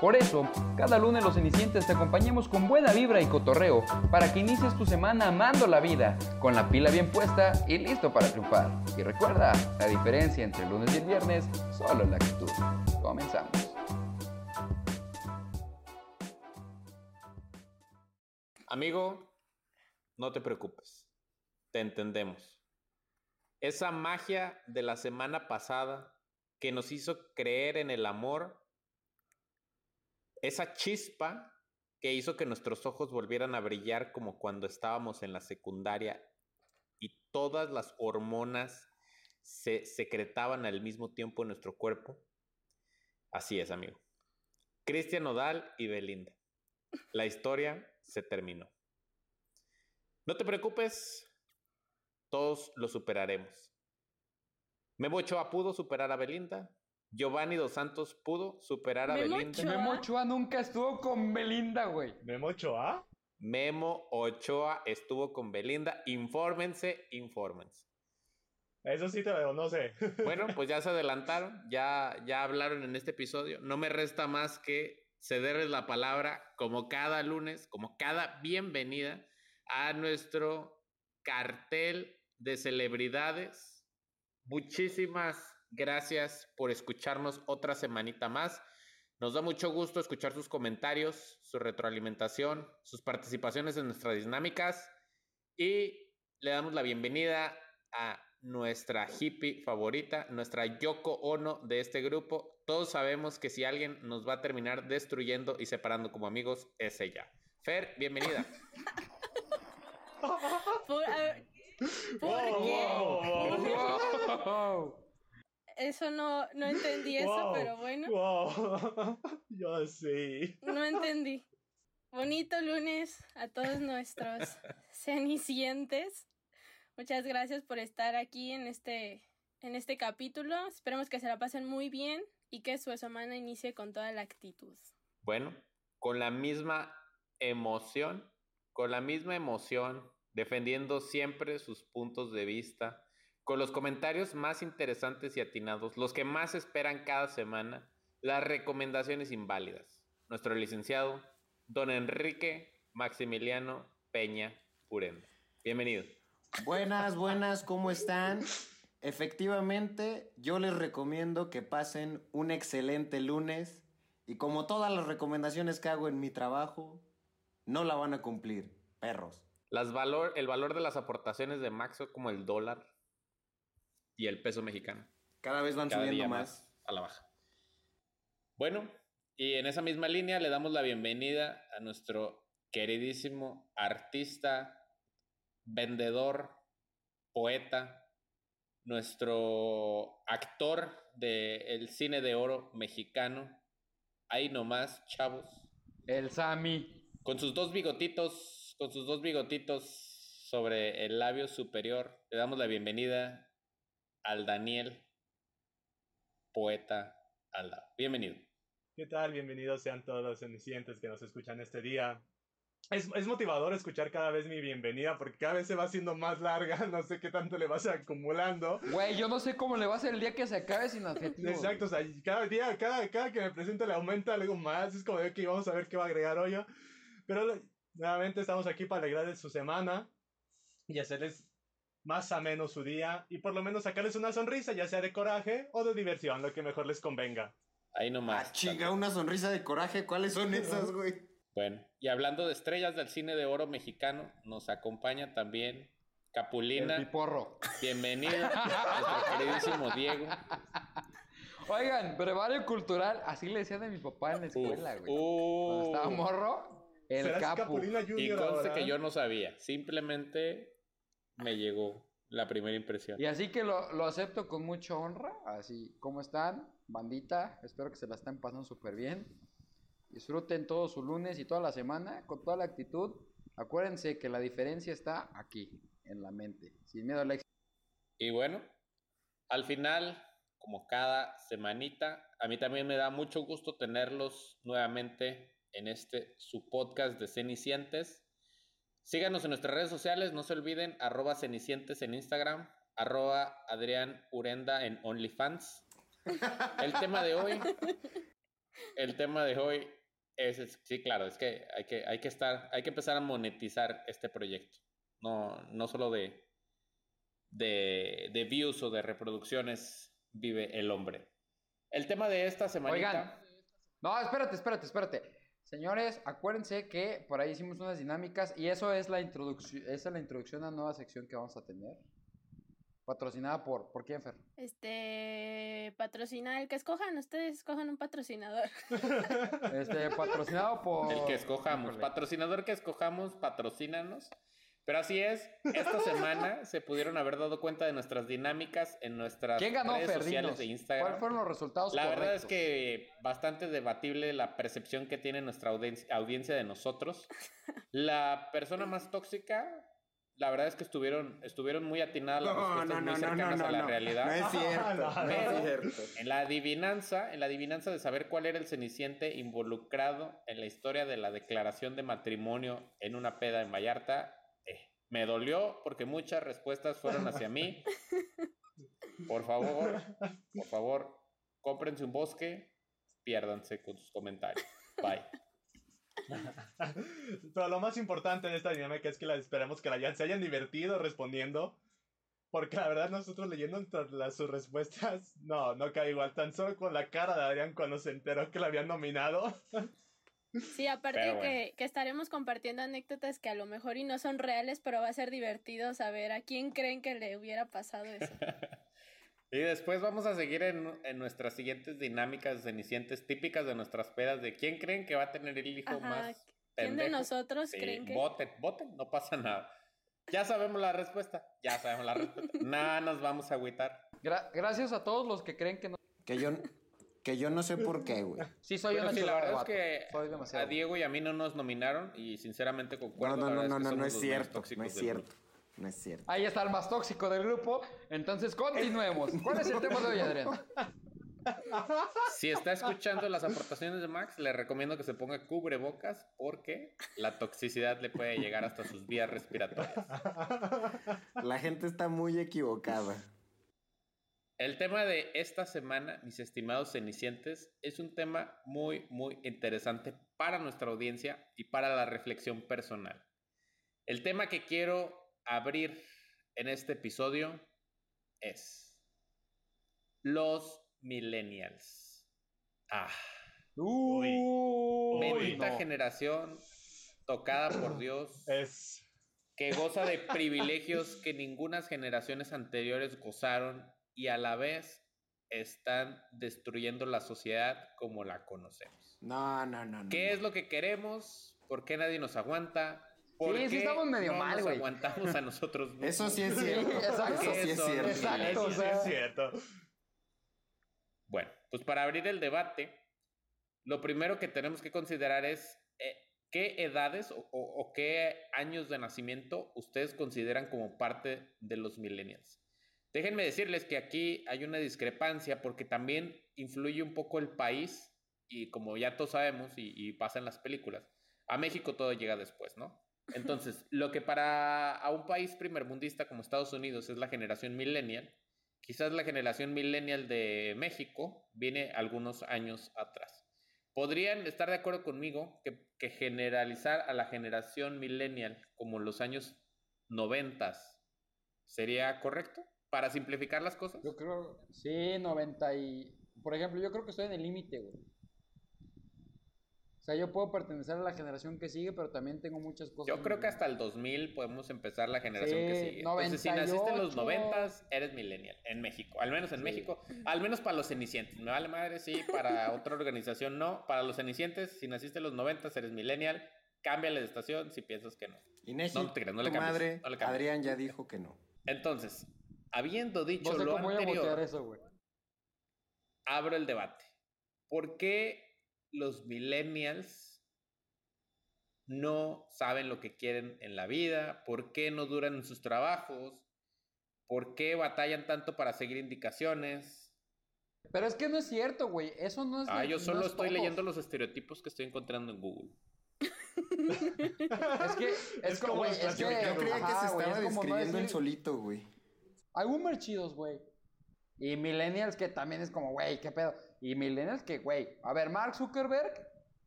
Por eso, cada lunes los cenicientes te acompañamos con buena vibra y cotorreo para que inicies tu semana amando la vida, con la pila bien puesta y listo para triunfar. Y recuerda, la diferencia entre el lunes y el viernes solo es la actitud. Comenzamos. Amigo, no te preocupes. Te entendemos. Esa magia de la semana pasada que nos hizo creer en el amor, esa chispa que hizo que nuestros ojos volvieran a brillar como cuando estábamos en la secundaria y todas las hormonas se secretaban al mismo tiempo en nuestro cuerpo. Así es, amigo. Cristian Nodal y Belinda. La historia se terminó. No te preocupes, todos lo superaremos. Memo Ochoa pudo superar a Belinda. Giovanni Dos Santos pudo superar a Memo Belinda. Ochoa. Memo Ochoa nunca estuvo con Belinda, güey. ¿Memo Ochoa? Memo Ochoa estuvo con Belinda. Infórmense, infórmense. Eso sí te lo no sé. Bueno, pues ya se adelantaron, ya, ya hablaron en este episodio. No me resta más que cederles la palabra como cada lunes, como cada bienvenida a nuestro cartel de celebridades. Muchísimas gracias por escucharnos otra semanita más. Nos da mucho gusto escuchar sus comentarios, su retroalimentación, sus participaciones en nuestras dinámicas y le damos la bienvenida a nuestra hippie favorita, nuestra Yoko Ono de este grupo. Todos sabemos que si alguien nos va a terminar destruyendo y separando como amigos, es ella. Fer, bienvenida. ¿Por, ver, ¿por Wow, qué? wow, wow, Wow. Eso no, no entendí eso, Wow, pero bueno, wow. Yo sí. no entendí. Bonito lunes a todos nuestros cenicientes. Muchas gracias por estar aquí en este, en este capítulo. Esperemos que se la pasen muy bien y que su semana inicie con toda la actitud. Bueno, con la misma emoción, con la misma emoción, defendiendo siempre sus puntos de vista, con los comentarios más interesantes y atinados, los que más esperan cada semana, las recomendaciones inválidas. Nuestro licenciado, don Enrique Maximiliano Peña Purenda. Bienvenido. Buenas, buenas, ¿cómo están? Efectivamente, yo les recomiendo que pasen un excelente lunes y como todas las recomendaciones que hago en mi trabajo, no la van a cumplir, perros. Las valor, el valor de las aportaciones de Maxo como el dólar y el peso mexicano. Cada vez van cada subiendo más. a la baja. Bueno, y en esa misma línea le damos la bienvenida a nuestro queridísimo artista, vendedor, poeta, nuestro actor del cine de oro mexicano. Ahí nomás, chavos. El Sami. Con sus dos bigotitos, con sus dos bigotitos sobre el labio superior, le damos la bienvenida al Daniel, poeta Alda. Bienvenido. ¿Qué tal? Bienvenidos sean todos los cenicientes que nos escuchan este día. Es, es motivador escuchar cada vez mi bienvenida porque cada vez se va haciendo más larga. No sé qué tanto le vas acumulando. Güey, yo no sé cómo le va a ser el día que se acabe sin adjetivo. Exacto, o sea, cada día, cada, cada que me presento le aumenta algo más. Es como de que vamos a ver qué va a agregar hoy. Pero nuevamente estamos aquí para alegrarles su semana y hacerles más ameno su día y por lo menos sacarles una sonrisa, ya sea de coraje o de diversión, lo que mejor les convenga. Ahí nomás. Ah, chinga, una sonrisa de coraje, ¿cuáles son esas, güey? Bueno, y hablando de estrellas del cine de oro mexicano, nos acompaña también El Capulina. piporro. Bienvenido, nuestro queridísimo Diego. Oigan, brevario cultural, así le decían a mi papá en la escuela, güey. Uh, estaba morro, el ¿Serás capo. Capulina y Junior conste ahora? que yo no sabía, simplemente me llegó la primera impresión. Y así que lo, lo acepto con mucha honra. Así, ¿cómo están? Bandita, espero que se la estén pasando súper bien. Disfruten todo su lunes y toda la semana con toda la actitud. Acuérdense que la diferencia está aquí, en la mente. Sin miedo al éxito. Y bueno, al final, como cada semanita, a mí también me da mucho gusto tenerlos nuevamente en este su podcast de Cenicientes. Síganos en nuestras redes sociales, no se olviden, arroba Cenicientes en Instagram, arroba Adrián Urenda en OnlyFans. El tema de hoy, el tema de hoy es, sí, claro, es que hay que, hay que estar, hay que empezar a monetizar este proyecto. No, no solo de, de, de views o de reproducciones vive el hombre. El tema de esta semana. Oigan, no, espérate, espérate, espérate. Señores, acuérdense que por ahí hicimos unas dinámicas y eso es la introducción, esa es la introducción a una nueva sección que vamos a tener. Patrocinada por, ¿por quién, Fer? Este, patrocina el que escojan, ustedes escojan un patrocinador. Este, patrocinado por... El que escojamos, patrocinador que escojamos, patrocínanos. Pero así es, esta semana se pudieron haber dado cuenta de nuestras dinámicas en nuestras ¿Quién ganó, redes sociales de Instagram. ¿Cuáles fueron los resultados La verdad es que bastante debatible la percepción que tiene nuestra audiencia, audiencia de nosotros. La persona más tóxica, la verdad es que estuvieron, estuvieron muy atinadas las No, respuestas no, muy no, no, cercanas no, a la no. realidad. No es cierto. No, es cierto. En la adivinanza, en la adivinanza de saber cuál era el ceniciente involucrado en la historia de la declaración de matrimonio en una peda en Vallarta, me dolió porque muchas respuestas fueron hacia mí. Por favor, por favor, cómprense un bosque, piérdanse con sus comentarios. Bye. Pero lo más importante de esta dinámica es que la, esperamos que la hayan, se hayan divertido respondiendo. Porque la verdad nosotros leyendo las, sus respuestas, no, no cae igual. Tan solo con la cara de Adrián cuando se enteró que la habían nominado. Sí, aparte Pero que, bueno. que estaremos compartiendo anécdotas que a lo mejor y no son reales, pero va a ser divertido saber a quién creen que le hubiera pasado eso. Y después vamos a seguir en, en nuestras siguientes dinámicas cenicientes típicas de nuestras pedas de quién creen que va a tener el hijo Ajá, más ¿Quién de pendejo? nosotros Sí, creen que...? voten, voten, no pasa nada. Ya sabemos la respuesta, ya sabemos la respuesta. Nada nos vamos a agüitar. Gra- gracias a todos los que creen que no... Que yo, que yo no sé por qué, güey. Sí, soy una sí, la verdad es que a. Diego y a mí no nos nominaron y sinceramente No, concuerdo. no, no, no, no, no es cierto. No es cierto. No es cierto. Ahí está el más tóxico del grupo. Entonces, continuemos. ¿Cuál es el tema de hoy, Adrián? Si está escuchando las aportaciones de Max, le recomiendo que se ponga cubrebocas porque la toxicidad le puede llegar hasta sus vías respiratorias. La gente está muy equivocada. El tema de esta semana, mis estimados cenicientes, es un tema muy, muy interesante para nuestra audiencia y para la reflexión personal. El tema que quiero abrir en este episodio es los millennials. Ah, Uy, bendita no. generación tocada por Dios Es. que goza de privilegios que ninguna generaciones anteriores gozaron y a la vez están destruyendo la sociedad como la conocemos. No, no, no, no. ¿Qué es lo que queremos? ¿Por qué nadie nos aguanta? ¿Por Sí, sí qué estamos medio no mal, nos güey. aguantamos a nosotros mismos? Eso sí es cierto. exacto. Eso sí es cierto. exacto. Sí, sí, es cierto. Bueno, pues para abrir el debate, lo primero que tenemos que considerar es eh, qué edades o, o- o qué años de nacimiento ustedes consideran como parte de los millennials. Déjenme decirles que aquí hay una discrepancia porque también influye un poco el país y como ya todos sabemos y, y pasa en las películas, a México todo llega después, ¿no? Entonces, lo que para a un país primermundista como Estados Unidos es la generación millennial, quizás la generación millennial de México viene algunos años atrás. ¿Podrían estar de acuerdo conmigo que, que generalizar a la generación millennial como los años noventas sería correcto? Para simplificar las cosas. Yo creo, sí, 90 y... Por ejemplo, yo creo que estoy en el límite, güey. O sea, yo puedo pertenecer a la generación que sigue, pero también tengo muchas cosas. Yo creo que hasta el 2000 podemos empezar la generación que sigue. Entonces, si naciste en los 98. 90, eres millennial en México. Al menos en Sí. México. Al menos para los cenicientes. Me vale madre, sí. Para otra organización, no. Para los cenicientes, si naciste en los 90, eres millennial. Cámbiale de estación si piensas que no. Inés, No te creas, no le tu cambies, madre, no le cambies. Adrián ya dijo que no. Entonces, habiendo dicho No sé lo cómo voy a anterior, eso, güey. abro el debate. ¿Por qué los millennials no saben lo que quieren en la vida? ¿Por qué no duran en sus trabajos? ¿Por qué batallan tanto para seguir indicaciones? Pero es que no es cierto, güey. Eso no es. Ah, yo no solo es estoy todos. leyendo los estereotipos que estoy encontrando en Google. Es que es, Es como, es que, Yo, creía que se estaba describiendo el decir- solito, güey. Hay boomers chidos, güey. Y millennials que también es como, güey, qué pedo. Y millennials que, güey, a ver, Mark Zuckerberg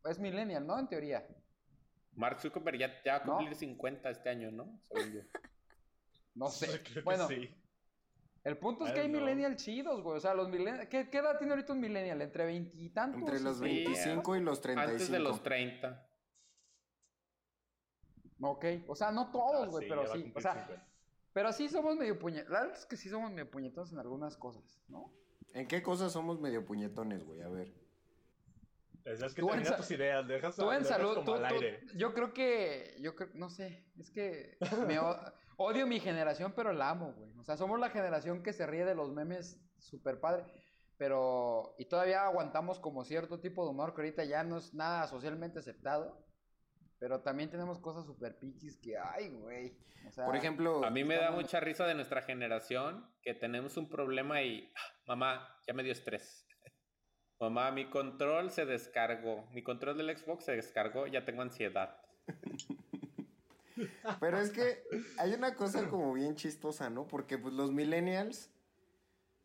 es millennial, ¿no? En teoría. Mark Zuckerberg ya, ya va a ¿No? cumplir 50 este año, ¿no? Según yo. No sé. Creo que bueno, sí. el punto es I que hay know. millennials chidos, güey. O sea, los millennials. ¿Qué, qué edad tiene ahorita un millennial? ¿Entre veintitantos? Entre los y- 25 y los 35. Antes de los 30. Ok, o sea, no todos, Ah, güey, sí, pero sí. O sea, 50. Pero sí somos medio puñetones. La verdad es que sí somos medio puñetones en algunas cosas, ¿no? ¿En qué cosas somos medio puñetones, güey? A ver. Es, que Tú en tus ideas, dejas, Tú en dejas salud, como tú- al tú- aire. yo creo que, yo creo, no sé, es que me odio mi generación, pero la amo, güey. O sea, somos la generación que se ríe de los memes super padre, pero, y todavía aguantamos como cierto tipo de humor que ahorita ya no es nada socialmente aceptado, pero también tenemos cosas super piquis que, ay, güey. O sea, Por ejemplo, A mí me da mucha risa de nuestra generación que tenemos un problema y, ah, mamá, ya me dio estrés. Mamá, mi control se descargó. Mi control del Xbox se descargó, ya tengo ansiedad. Pero es que hay una cosa como bien chistosa, ¿no? Porque pues los millennials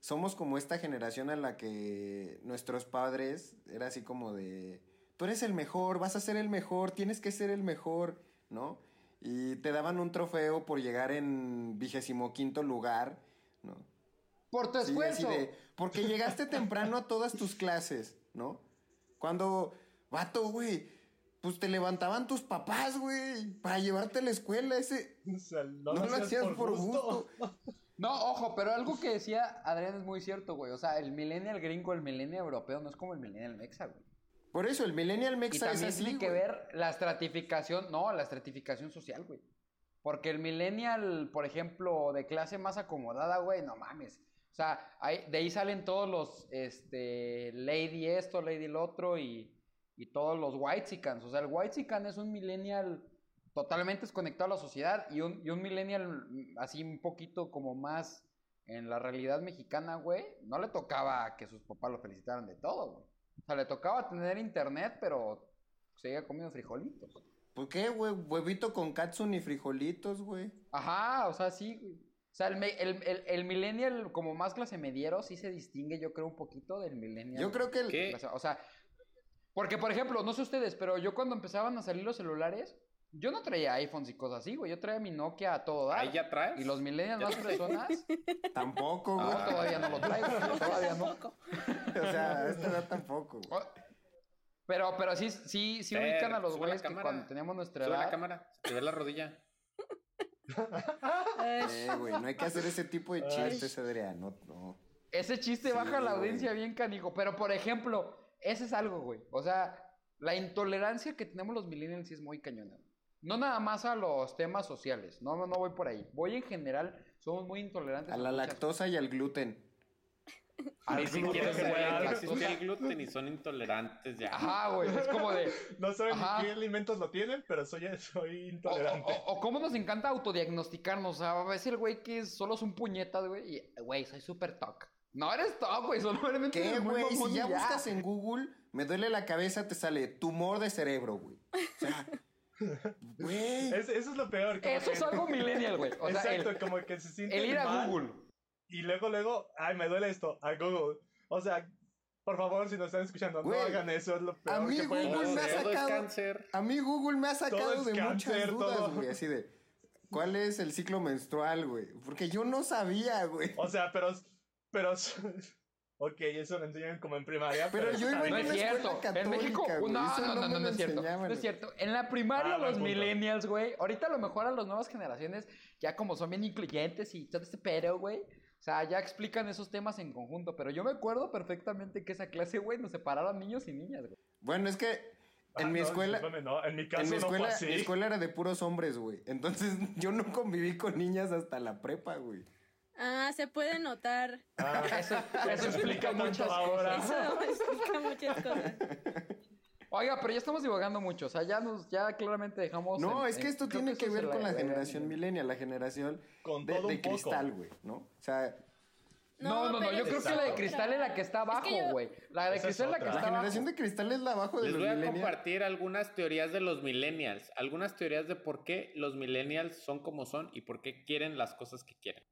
somos como esta generación a la que nuestros padres era así como de, tú eres el mejor, vas a ser el mejor, tienes que ser el mejor, ¿no? Y te daban un trofeo por llegar en vigésimo quinto lugar, ¿no? por tu esfuerzo. de, porque llegaste temprano a todas tus clases, ¿no? Cuando, vato, güey, pues te levantaban tus papás, güey, para llevarte a la escuela, ese... O sea, no, No, lo hacías por gusto. No, ojo, pero algo que decía Adrián es muy cierto, güey. O sea, el millennial gringo, el millennial europeo no es como el millennial mexa, güey. Por eso, el millennial Y mexa es también así, tiene que güey. ver la estratificación, no, la estratificación social, güey. Porque el millennial, por ejemplo, de clase más acomodada, güey, no mames. O sea, de ahí salen todos los, este, lady esto, lady lo otro y, y todos los whitexicans. O sea, el whitezican es un millennial totalmente desconectado a la sociedad y un, y un millennial así un poquito como más en la realidad mexicana, güey, no le tocaba que sus papás lo felicitaran de todo, güey. O sea, le tocaba tener internet, pero seguía comiendo frijolitos. ¿Por qué, güey? Huevito con katsun y frijolitos, güey. Ajá, o sea, sí, güey. O sea, el, me- el, el, el millennial como más clase mediero sí se distingue, yo creo, un poquito del millennial. Yo creo que el... ¿Qué? O sea, porque, por ejemplo, no sé ustedes, pero yo cuando empezaban a salir los celulares, yo no traía iPhones y cosas así, güey. Yo traía mi Nokia a todo dar. Ahí ya traes. Y los millennials más personas, Tampoco, güey. no, todavía no lo traigo, todavía no. O sea, a esta edad tampoco, güey. O- Pero, pero sí, sí, sí ubican a los la güeyes que cuando teníamos nuestra Sube la edad. cámara, se te ve la rodilla. Eh, güey, no hay que hacer ese tipo de chistes, Adrián. No, no. Ese chiste Sí, baja la güey. audiencia bien canijo. Pero, por ejemplo, ese es algo, güey. O sea, la intolerancia que tenemos los millennials sí es muy cañona. No nada más a los temas sociales. No, no, no voy por ahí. Voy en general, somos muy intolerantes. A la muchas lactosa y al gluten. Al Ni siquiera el gluten y son intolerantes ya. Ajá, güey. Es como de. No saben Ajá. ni qué alimentos lo tienen, pero soy, soy O, intolerante. o- o cómo nos encanta autodiagnosticarnos. O sea, a veces el güey que es- solo es un puñetas, güey. Y, güey, soy súper toc. No eres toc, güey. Solamente ¿Qué, güey? Si y ya buscas en Google, me duele la cabeza, te sale tumor de cerebro, güey. O sea, güey. Es- eso es lo peor. como Eso que- es algo millennial, güey. O sea, Exacto, el, como que se siente el ir a mal, Google. Y luego, luego, ay, me duele esto, a Google. O sea, por favor, si nos están escuchando, Güey, no hagan eso, es lo peor a mí que Google me ha hacer. sacado- cáncer. A mí Google me ha sacado es de cáncer, muchas dudas, todo. güey. Así de, ¿cuál es el ciclo menstrual, güey? Porque yo no sabía, güey. O sea, pero, pero, ok, eso lo enseñan como en primaria. Pero yo iba en No bien. es cierto. escuela En México, güey. no, no, no no, me no, es cierto. No es cierto. En la primaria Ah, los millennials, güey. Ahorita a lo mejor a las nuevas generaciones, ya como son bien incluyentes y todo este pedo, güey. O sea, ya explican esos temas en conjunto. Pero yo me acuerdo perfectamente que esa clase, güey, nos separaron niños y niñas, güey. Bueno, es que en Ah, mi no, escuela, no, en mi caso en mi no fue escuela, así. mi escuela era de puros hombres, güey. Entonces yo no conviví con niñas hasta la prepa, güey. Ah, se puede notar. Ah, Eso, eso explica muchas ahora. cosas. Eso explica muchas cosas. Oiga, pero ya estamos divagando mucho. O sea, ya nos, ya claramente dejamos. No, en- es que esto tiene que ver es con la generación millennial, la generación Con de, todo de cristal, güey, ¿no? O sea, No, no, no. Yo creo es que la de cristal es la que está Es que abajo, yo- güey. La de Esa es cristal es la que otra. la está generación abajo. de cristal es la abajo de Les los voy a compartir algunas teorías de los millennials, algunas teorías de por qué los millennials son como son y por qué quieren las cosas que quieren.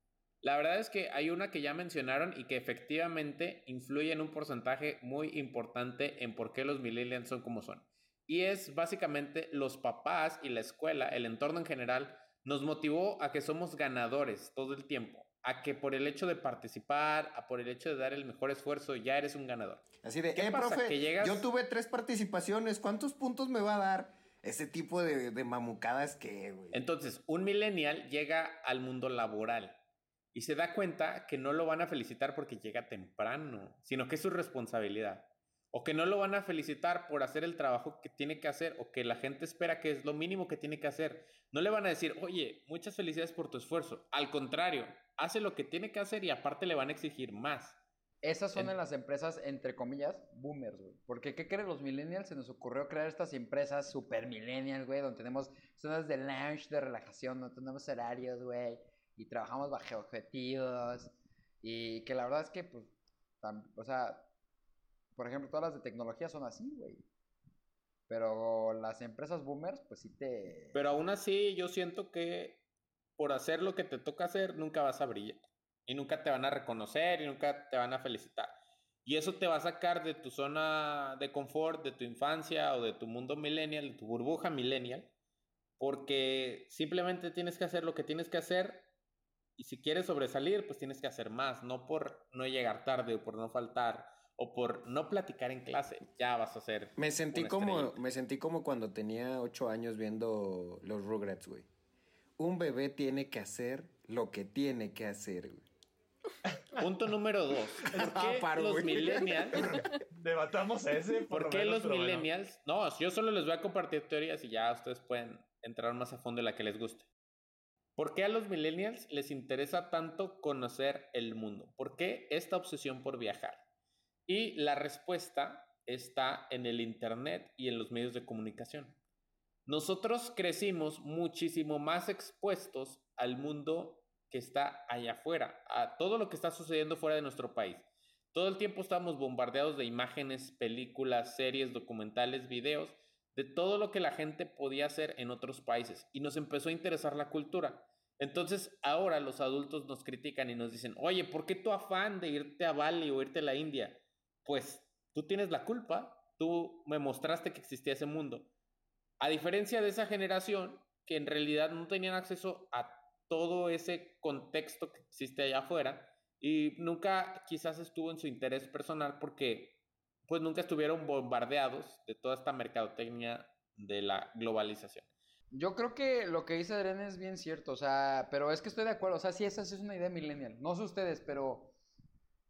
La verdad es que hay una que ya mencionaron y que efectivamente influye en un porcentaje muy importante en por qué los millennials son como son. Y es básicamente los papás y la escuela, el entorno en general, nos motivó a que somos ganadores todo el tiempo, a que por el hecho de participar, a por el hecho de dar el mejor esfuerzo, ya eres un ganador. Así de, ¿Qué eh, pasa? profe, Que llegas- yo tuve tres participaciones, ¿cuántos puntos me va a dar? Ese tipo de, de mamucadas que, güey. Entonces, un millennial llega al mundo laboral y se da cuenta que no lo van a felicitar porque llega temprano, sino que es su responsabilidad. O que no lo van a felicitar por hacer el trabajo que tiene que hacer o que la gente espera que es lo mínimo que tiene que hacer. No le van a decir, oye, muchas felicidades por tu esfuerzo. Al contrario, hace lo que tiene que hacer y aparte le van a exigir más. Esas son En- en las empresas, entre comillas, boomers, güey. Porque, ¿qué creen los millennials? Se nos ocurrió crear estas empresas super millennials, güey, donde tenemos zonas de lounge, de relajación, no tenemos horarios, güey, y trabajamos bajo objetivos. Y que la verdad es que, pues, tam- o sea, por ejemplo, todas las de tecnología son así, güey. Pero las empresas boomers, pues sí te... Pero aún así, yo siento que por hacer lo que te toca hacer, nunca vas a brillar. Y nunca te van a reconocer y nunca te van a felicitar. Y eso te va a sacar de tu zona de confort, de tu infancia o de tu mundo millennial, de tu burbuja millennial. Porque simplemente tienes que hacer lo que tienes que hacer. Y si quieres sobresalir, pues tienes que hacer más. No por no llegar tarde o por no faltar o por no platicar en clase. Ya vas a hacer. Me sentí como, me sentí como cuando tenía ocho años viendo los Rugrats, güey. Un bebé tiene que hacer lo que tiene que hacer, güey. Punto número dos. ¿Por Ah, qué paro, los güey. millennials Debatamos ese. Por, ¿Por qué menos, los pero bueno. millennials? No, yo solo les voy a compartir teorías y ya ustedes pueden entrar más a fondo en la que les guste. ¿Por qué a los millennials les interesa tanto conocer el mundo? ¿Por qué esta obsesión por viajar? Y la respuesta está en el Internet y en los medios de comunicación. Nosotros crecimos muchísimo más expuestos al mundo que está allá afuera, a todo lo que está sucediendo fuera de nuestro país. Todo el tiempo estamos bombardeados de imágenes, películas, series, documentales, videos, de todo lo que la gente podía hacer en otros países y nos empezó a interesar la cultura. Entonces ahora los adultos nos critican y nos dicen, oye, ¿por qué tu afán de irte a Bali o irte a la India? Pues tú tienes la culpa, tú me mostraste que existía ese mundo. A diferencia de esa generación que en realidad no tenían acceso a todo ese contexto que existe allá afuera y nunca quizás estuvo en su interés personal porque pues nunca estuvieron bombardeados de toda esta mercadotecnia de la globalización. Yo creo que lo que dice Adrián es bien cierto, o sea, pero es que estoy de acuerdo, o sea, sí, esa sí es una idea millennial, no sé ustedes, pero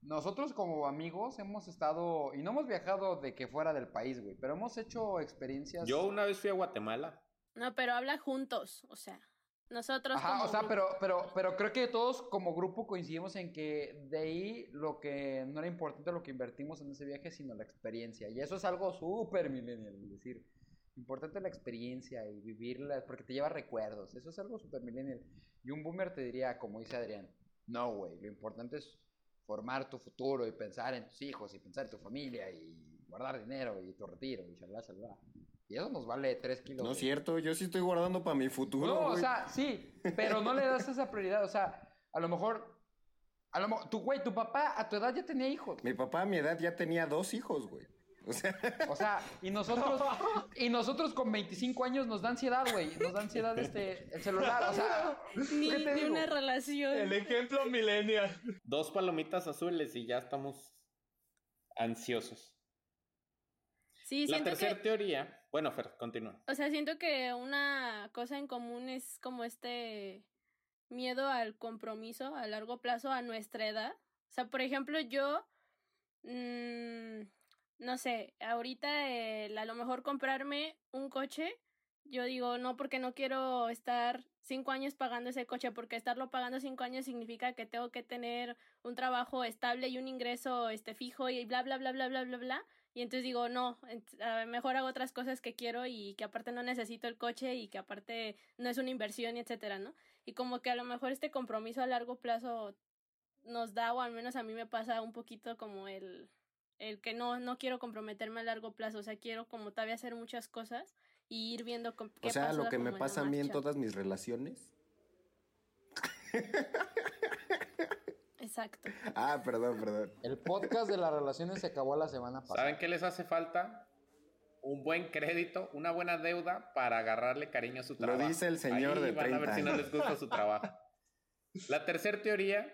nosotros como amigos hemos estado, y no hemos viajado de que fuera del país, güey, pero hemos hecho experiencias... Yo una vez fui a Guatemala. No, pero habla juntos, o sea, nosotros Ajá, como o sea, grupo. pero, pero, pero creo que todos como grupo coincidimos en que de ahí lo que no era importante lo que invertimos en ese viaje, sino la experiencia. Y eso es algo súper millennial, es decir, importante la experiencia y vivirla, porque te lleva recuerdos. Eso es algo súper millennial. Y un boomer te diría, como dice Adrián, no, güey, lo importante es formar tu futuro y pensar en tus hijos y pensar en tu familia y guardar dinero y tu retiro y shalala, shalala. Y eso nos vale 3 kilos. No es cierto, yo sí estoy guardando para mi futuro, no, o sea, sí, pero no le das esa prioridad. O sea, a lo mejor, a lo mejor, tu güey, tu papá a tu edad ya tenía hijos. Mi papá a mi edad ya tenía dos hijos, güey. O sea, O sea, y nosotros, y nosotros con 25 años nos da ansiedad, güey. Nos da ansiedad este, el celular. O sea, Ni, ¿qué te ni digo? una relación. El ejemplo millennial. Dos palomitas azules y ya estamos ansiosos. Sí, La tercera que, teoría, bueno, Fer, continúa. o sea, siento que una cosa en común es como este miedo al compromiso a largo plazo a nuestra edad. O sea, por ejemplo, yo, mm, no sé, ahorita el a lo mejor comprarme un coche, yo digo, no, porque no quiero estar cinco años pagando ese coche, porque estarlo pagando cinco años significa que tengo que tener un trabajo estable y un ingreso este fijo y bla, bla, bla, bla, bla, bla, bla. Y entonces digo, no, mejor hago otras cosas que quiero y que aparte no necesito el coche y que aparte no es una inversión y etcétera, ¿no? Y como que a lo mejor este compromiso a largo plazo nos da, o al menos a mí me pasa un poquito como el, el que no, no quiero comprometerme a largo plazo, o sea, quiero como todavía hacer muchas cosas y ir viendo qué O sea, lo que me pasa a mí en todas mis relaciones. Exacto. Ah, perdón, perdón. El podcast de las relaciones se acabó la semana pasada. ¿Saben qué les hace falta? Un buen crédito, una buena deuda para agarrarle cariño a su trabajo. Lo dice el señor de 30 van a ver si no les gusta su trabajo. La tercera teoría,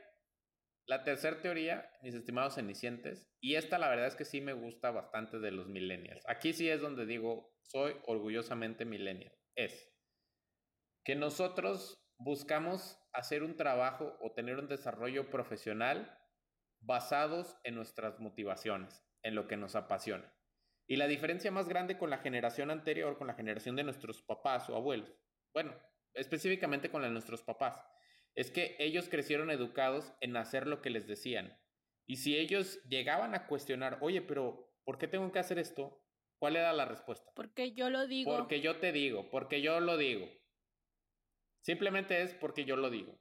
la tercera teoría, mis estimados cenicientes, y esta la verdad es que sí me gusta bastante de los millennials. Aquí sí es donde digo, soy orgullosamente millennial. Es que nosotros buscamos hacer un trabajo o tener un desarrollo profesional basados en nuestras motivaciones, en lo que nos apasiona. Y la diferencia más grande con la generación anterior, con la generación de nuestros papás o abuelos, bueno, específicamente con la de nuestros papás, es que ellos crecieron educados en hacer lo que les decían. Y si ellos llegaban a cuestionar, oye, pero ¿por qué tengo que hacer esto? ¿Cuál era la respuesta? Porque yo lo digo. Porque yo te digo, porque yo lo digo. Simplemente es porque yo lo digo.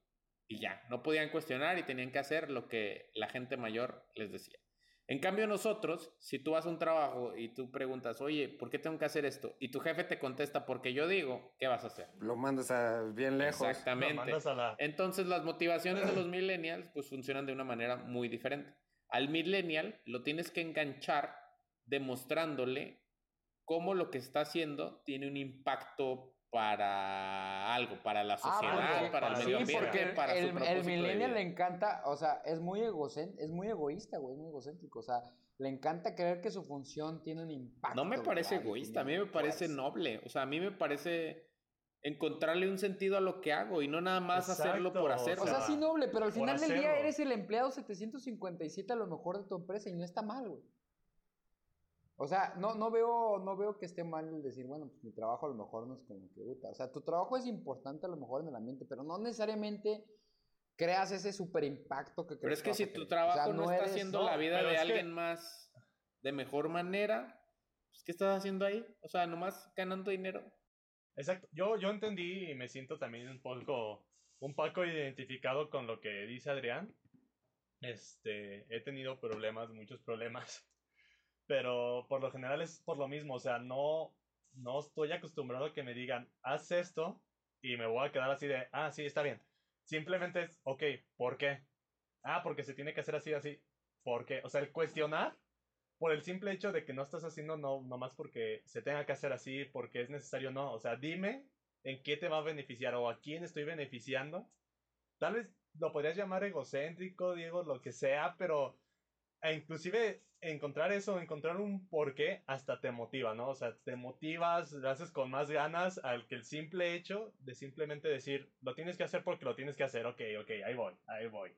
Y ya, no podían cuestionar y tenían que hacer lo que la gente mayor les decía. En cambio nosotros, si tú vas a un trabajo y tú preguntas, oye, ¿por qué tengo que hacer esto? Y tu jefe te contesta porque yo digo, ¿qué vas a hacer? Lo mandas a bien lejos. Exactamente. Entonces las motivaciones de los millennials pues funcionan de una manera muy diferente. Al millennial lo tienes que enganchar demostrándole cómo lo que está haciendo tiene un impacto para algo, para la ah, sociedad, para el medio ambiente, para el, su El millennial le encanta, o sea, es muy egocéntrico, es muy egoísta, güey, es muy egocéntrico, o sea, le encanta creer que su función tiene un impacto. No me parece egoísta, a mí me parece noble, o sea, a mí me parece encontrarle un sentido a lo que hago y no nada más hacerlo por hacerlo. O sea, sí noble, pero al final del día eres el empleado 757 a lo mejor de tu empresa y no está mal, güey. O sea, no, no, veo, no veo que esté mal decir, bueno, pues mi trabajo a lo mejor no es como que gusta. O sea, tu trabajo es importante a lo mejor en el ambiente, pero no necesariamente creas ese super impacto que Pero es que si tu trabajo no, está haciendo la vida de alguien más de mejor manera, pues ¿qué estás haciendo ahí? O sea, nomás ganando dinero. Exacto. Yo, yo entendí y me siento también un poco, un poco identificado con lo que dice Adrián. Este, he tenido problemas, muchos problemas pero por lo general es por lo mismo, o sea, no, no estoy acostumbrado a que me digan, haz esto y me voy a quedar así de, ah, sí, está bien. Simplemente es, ok, ¿por qué? Ah, porque se tiene que hacer así, así. ¿Por qué? O sea, el cuestionar por el simple hecho de que no estás haciendo no nomás porque se tenga que hacer así, porque es necesario, no. O sea, dime en qué te va a beneficiar o a quién estoy beneficiando. Tal vez lo podrías llamar egocéntrico, Diego, lo que sea, pero e inclusive encontrar eso, encontrar un porqué, hasta te motiva, ¿no? O sea, te motivas, lo haces con más ganas al que el simple hecho de simplemente decir, lo tienes que hacer porque lo tienes que hacer, ok, ok, ahí voy, ahí voy.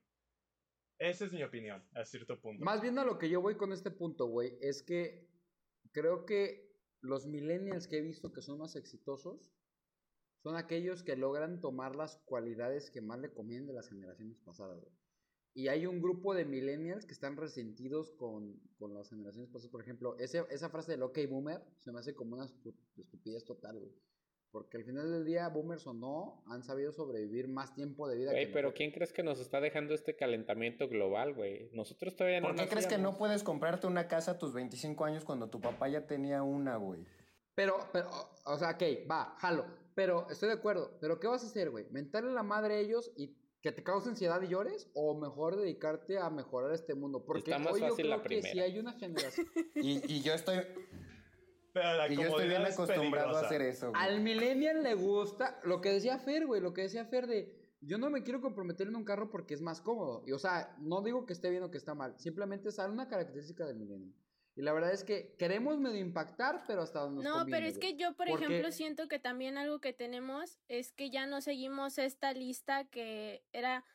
Esa es mi opinión, a cierto punto. Más bien a lo que yo voy con este punto, güey, es que creo que los millennials que he visto que son más exitosos son aquellos que logran tomar las cualidades que más le convienen de las generaciones pasadas, güey. Y hay un grupo de millennials que están resentidos con, con las generaciones pasadas. Por ejemplo, ese, esa frase del OK Boomer se me hace como una estupidez total, güey. Porque al final del día, boomers o no, han sabido sobrevivir más tiempo de vida. Güey, pero ¿quién crees que nos está dejando este calentamiento global, güey? Nosotros todavía no. ¿Por qué crees que no puedes comprarte una casa a tus 25 años cuando tu papá ya tenía una, güey? Pero, pero, o sea, ok, va, jalo. Pero estoy de acuerdo. Pero ¿qué vas a hacer, güey? Mentarle la madre a ellos y que te cause ansiedad y llores o mejor dedicarte a mejorar este mundo porque Está más fácil la primera. si hay una generación y, y yo estoy y yo estoy bien acostumbrado a hacer eso. Al millennial le gusta lo que decía Fer, güey, lo que decía Fer de yo no me quiero comprometer en un carro porque es más cómodo. Y o sea, no digo que esté bien o que está mal, simplemente es una característica del millennial. Y la verdad es que queremos medio impactar, pero hasta donde No, pero es que yo, por ejemplo, siento que también algo que tenemos es que ya no seguimos esta lista que era,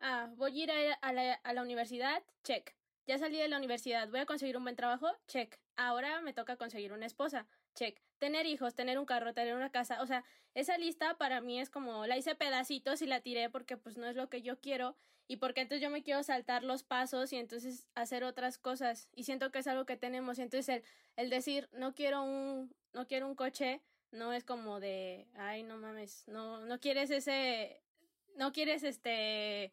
ah, voy a ir a, la, a la universidad, check. Ya salí de la universidad, voy a conseguir un buen trabajo, check. Ahora me toca conseguir una esposa, check. Tener hijos, tener un carro, tener una casa, o sea, esa lista para mí es como la hice pedacitos y la tiré porque pues no es lo que yo quiero y porque entonces yo me quiero saltar los pasos y entonces hacer otras cosas y siento que es algo que tenemos y entonces el, el decir no quiero un no quiero un coche no es como de ay no mames no no quieres ese no quieres este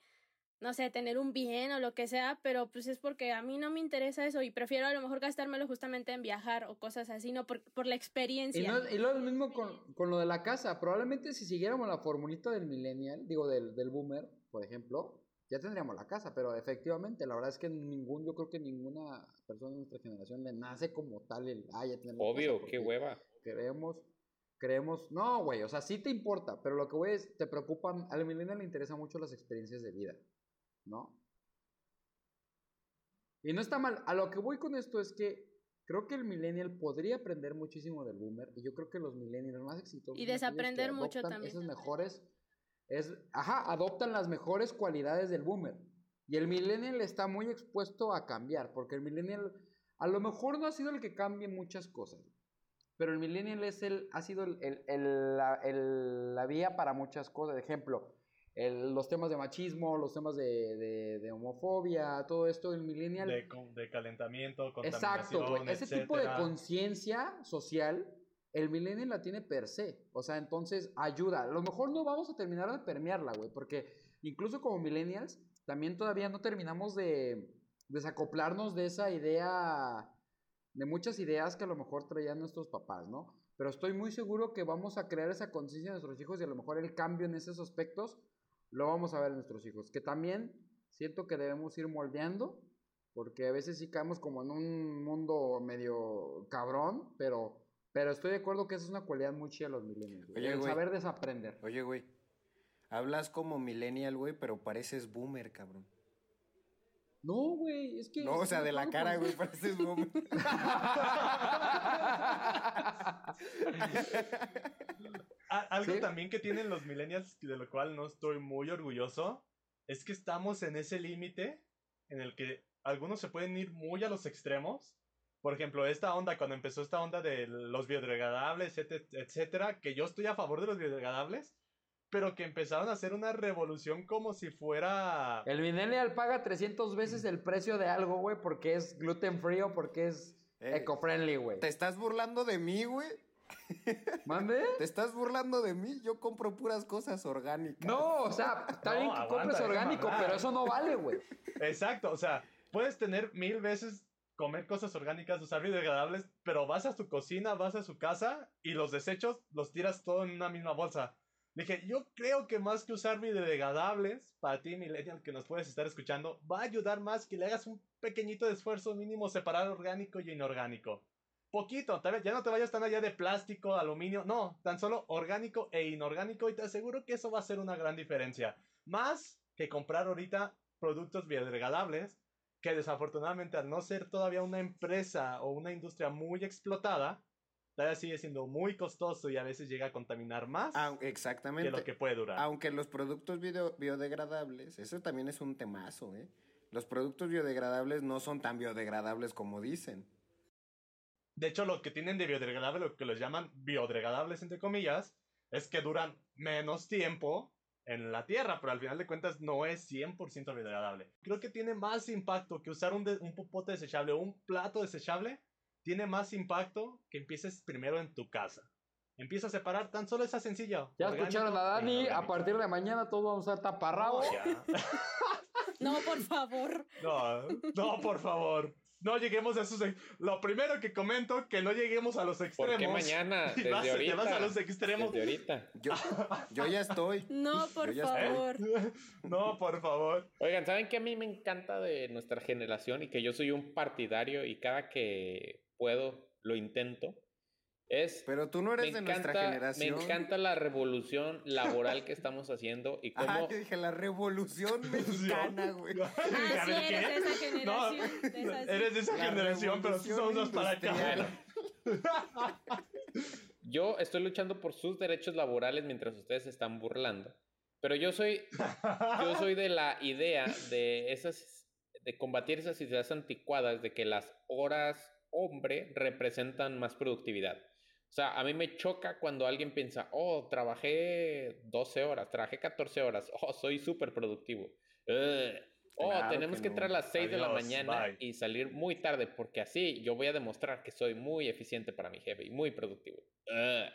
no sé, tener un bien o lo que sea, pero pues es porque a mí no me interesa eso y prefiero a lo mejor gastármelo justamente en viajar o cosas así, no por, por la experiencia. Y, no, y lo mismo con, con, lo de la casa. Probablemente si siguiéramos la formulita del millennial, digo del, del boomer, por ejemplo, ya tendríamos la casa, pero efectivamente, la verdad es que ningún, yo creo que ninguna persona de nuestra generación le nace como tal el, ah, ya tenemos Obvio, qué hueva. Creemos, creemos, no, güey, o sea, sí te importa, pero lo que güey es, te preocupan, al millennial le interesan mucho las experiencias de vida. ¿no? Y no está mal. A lo que voy con esto es que creo que el millennial podría aprender muchísimo del boomer y yo creo que los millennials más exitosos y desaprender mucho también. Esos mejores es, ajá, adoptan las mejores cualidades del boomer. Y el millennial está muy expuesto a cambiar, porque el millennial a lo mejor no ha sido el que cambie muchas cosas, pero el millennial es el, ha sido el, el, la, la, vía para muchas cosas. Ejemplo, el, los temas de machismo, los temas de, de, de homofobia, todo esto, el millennial. De, de calentamiento, Exacto, güey. Ese tipo de conciencia social, el millennial la tiene per se. O sea, entonces ayuda. A lo mejor no vamos a terminar de permearla, güey, porque incluso como millennials, también todavía no terminamos de desacoplarnos de esa idea, de muchas ideas que a lo mejor traían nuestros papás, ¿no? Pero estoy muy seguro que vamos a crear esa conciencia en nuestros hijos y a lo mejor el cambio en esos aspectos lo vamos a ver en nuestros hijos. Que también siento que debemos ir moldeando, porque a veces sí caemos como en un mundo medio cabrón, pero, pero estoy de acuerdo que esa es una cualidad muy chida de los millennials. el saber desaprender. Oye, güey, hablas como millennial, güey, pero pareces boomer, cabrón. No, güey, es que. No, o sea, de la cara, güey, pareces boomer. Algo también que tienen los millennials, de lo cual no estoy muy orgulloso, es que estamos en ese límite en el que algunos se pueden ir muy a los extremos. Por ejemplo, esta onda, cuando empezó esta onda de los biodegradables, etcétera, que yo estoy a favor de los biodegradables, pero que empezaron a hacer una revolución como si fuera... El millennial paga 300 veces el precio de algo, güey, porque es gluten free o porque es eh, eco-friendly, güey. ¿Te estás burlando de mí, güey? ¿Mande? ¿Te estás burlando de mí? Yo compro puras cosas orgánicas. No, o sea, está bien que compres orgánico, pero eso no vale, güey. Exacto, o sea, puedes tener mil veces comer cosas orgánicas, usar biodegradables, pero vas a tu cocina, vas a su casa y los desechos los tiras todo en una misma bolsa. Dije, yo creo que más que usar biodegradables, para ti, millennial, que nos puedes estar escuchando, va a ayudar más que le hagas un pequeñito esfuerzo mínimo separar orgánico y inorgánico poquito, ya no te vayas tan allá de plástico, aluminio, no, tan solo orgánico e inorgánico y te aseguro que eso va a ser una gran diferencia. Más que comprar ahorita productos biodegradables, que desafortunadamente al no ser todavía una empresa o una industria muy explotada, todavía sigue siendo muy costoso y a veces llega a contaminar más ah, exactamente. que lo que puede durar. Aunque los productos biodegradables, eso también es un temazo, ¿eh? Los productos biodegradables no son tan biodegradables como dicen. De hecho, lo que tienen de biodegradable, lo que les llaman biodegradables, entre comillas, es que duran menos tiempo en la Tierra, pero al final de cuentas no es 100% biodegradable. Creo que tiene más impacto que usar un, un popote desechable o un plato desechable. Tiene más impacto que empieces primero en tu casa. Empieza a separar, tan solo esa sencilla. Ya escucharon a Dani, a partir de mañana todos vamos a estar taparrados. no, por favor. No, no, por favor no lleguemos a esos. Lo primero que comento, que no lleguemos a los extremos. ¿Por qué mañana? Desde vas, ahorita. Te vas a los extremos. Desde ahorita. Yo, yo ya estoy. No, por favor. No, por favor. Oigan, ¿saben qué a mí me encanta de nuestra generación y que yo soy un partidario y cada que puedo lo intento? Es, Pero tú no eres de nuestra generación. Me encanta la revolución laboral que estamos haciendo y cómo... Ah, yo dije la revolución mexicana, güey. Ah, sí, eres de esa generación. No, eres de esa generación, pero sí somos los para acá. yo estoy luchando por sus derechos laborales mientras ustedes se están burlando. Pero yo soy, yo soy de la idea de esas, de combatir esas ideas anticuadas de que las horas hombre representan más productividad. O sea, a mí me choca cuando alguien piensa, oh, trabajé 12 horas, trabajé 14 horas, oh, soy súper productivo. Ugh. Oh, Claro tenemos que que no. entrar a las 6 de la mañana bye. y salir muy tarde, porque así yo voy a demostrar que soy muy eficiente para mi jefe y muy productivo. Ugh.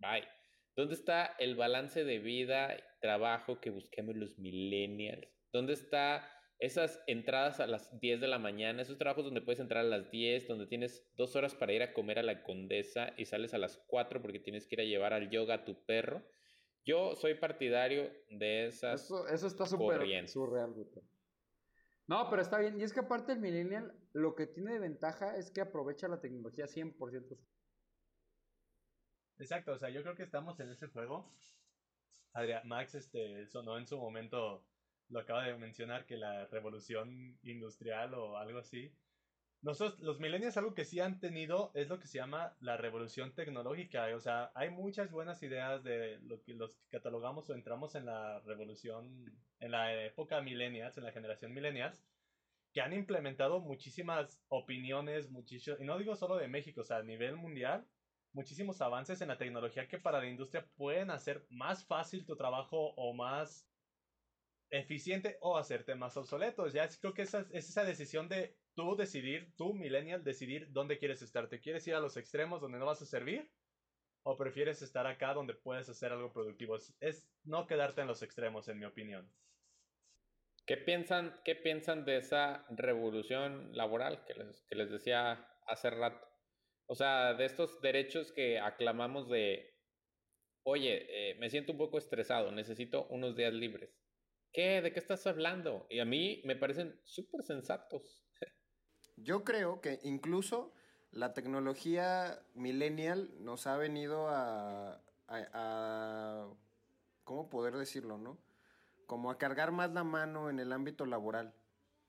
Bye. ¿Dónde está el balance de vida y trabajo que busquemos los millennials? ¿Dónde está esas entradas a las 10 de la mañana, esos trabajos donde puedes entrar a las 10, donde tienes dos horas para ir a comer a la condesa y sales a las 4 porque tienes que ir a llevar al yoga a tu perro? Yo soy partidario de esas... Eso, eso está súper surreal, güey. No, pero está bien. Y es que aparte el millennial, lo que tiene de ventaja es que aprovecha la tecnología 100%. Exacto, o sea, yo creo que estamos en ese juego. Adrián, Max este, sonó en su momento, lo acaba de mencionar, que la revolución industrial o algo así. Nosotros, los millennials, algo que sí han tenido es lo que se llama la revolución tecnológica. O sea, hay muchas buenas ideas de lo que los catalogamos o entramos en la revolución, en la época millennials, en la generación millennials, que han implementado muchísimas opiniones, muchísimo, y no digo solo de México, o sea, a nivel mundial, muchísimos avances en la tecnología que para la industria pueden hacer más fácil tu trabajo o más eficiente o hacerte más obsoleto. Ya creo que esa, es esa decisión de tú decidir, tú millennial, decidir dónde quieres estar. ¿Te quieres ir a los extremos donde no vas a servir? ¿O prefieres estar acá donde puedes hacer algo productivo? Es, es no quedarte en los extremos, en mi opinión. ¿Qué piensan, ¿Qué piensan de esa revolución laboral que les, que les decía hace rato? O sea, de estos derechos que aclamamos de, oye, eh, me siento un poco estresado, necesito unos días libres. ¿Qué? ¿De qué estás hablando? Y a mí me parecen súper sensatos. Yo creo que incluso la tecnología millennial nos ha venido a, a- a- ¿cómo poder decirlo, no? Como a cargar más la mano en el ámbito laboral.